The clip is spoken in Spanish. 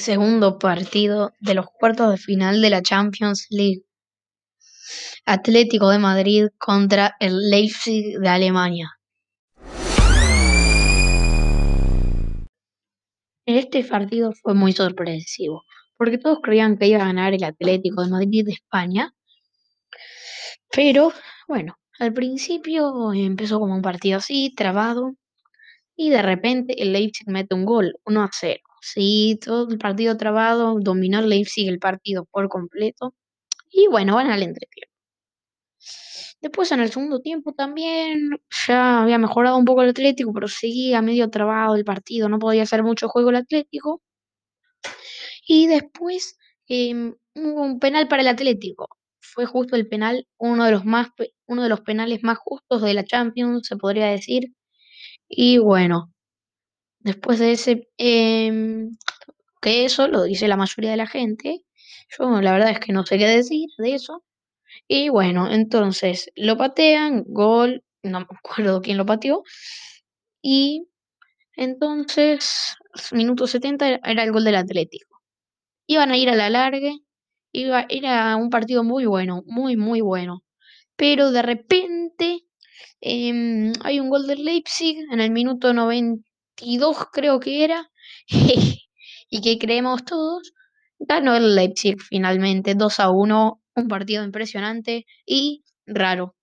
segundo partido de los cuartos de final de la Champions League. Atlético de Madrid contra el Leipzig de Alemania. Este partido fue muy sorpresivo, porque todos creían que iba a ganar el Atlético de Madrid de España. Pero, bueno, al principio empezó como un partido así, trabado, y de repente el Leipzig mete un gol, 1 a 0. Sí, todo el partido trabado, dominó Leipzig el partido por completo. Y bueno, van al entretiempo. Después en el segundo tiempo también ya había mejorado un poco el Atlético, pero seguía medio trabado el partido, no podía hacer mucho juego el Atlético. Y después em, un penal para el Atlético. Fue justo el penal, uno de los más uno de los penales más justos de la Champions, se podría decir. Y bueno, después de ese em, que eso lo dice la mayoría de la gente. Yo la verdad es que no sé qué decir de eso. Y bueno, entonces lo patean, gol, no me acuerdo quién lo pateó. Y entonces, minuto 70 era el gol del Atlético. Iban a ir a la largue, iba, era un partido muy bueno, muy, muy bueno. Pero de repente em, hay un gol del Leipzig en el minuto 92, creo que era. y que creemos todos, ganó el Leipzig finalmente 2 a 1, un partido impresionante y raro.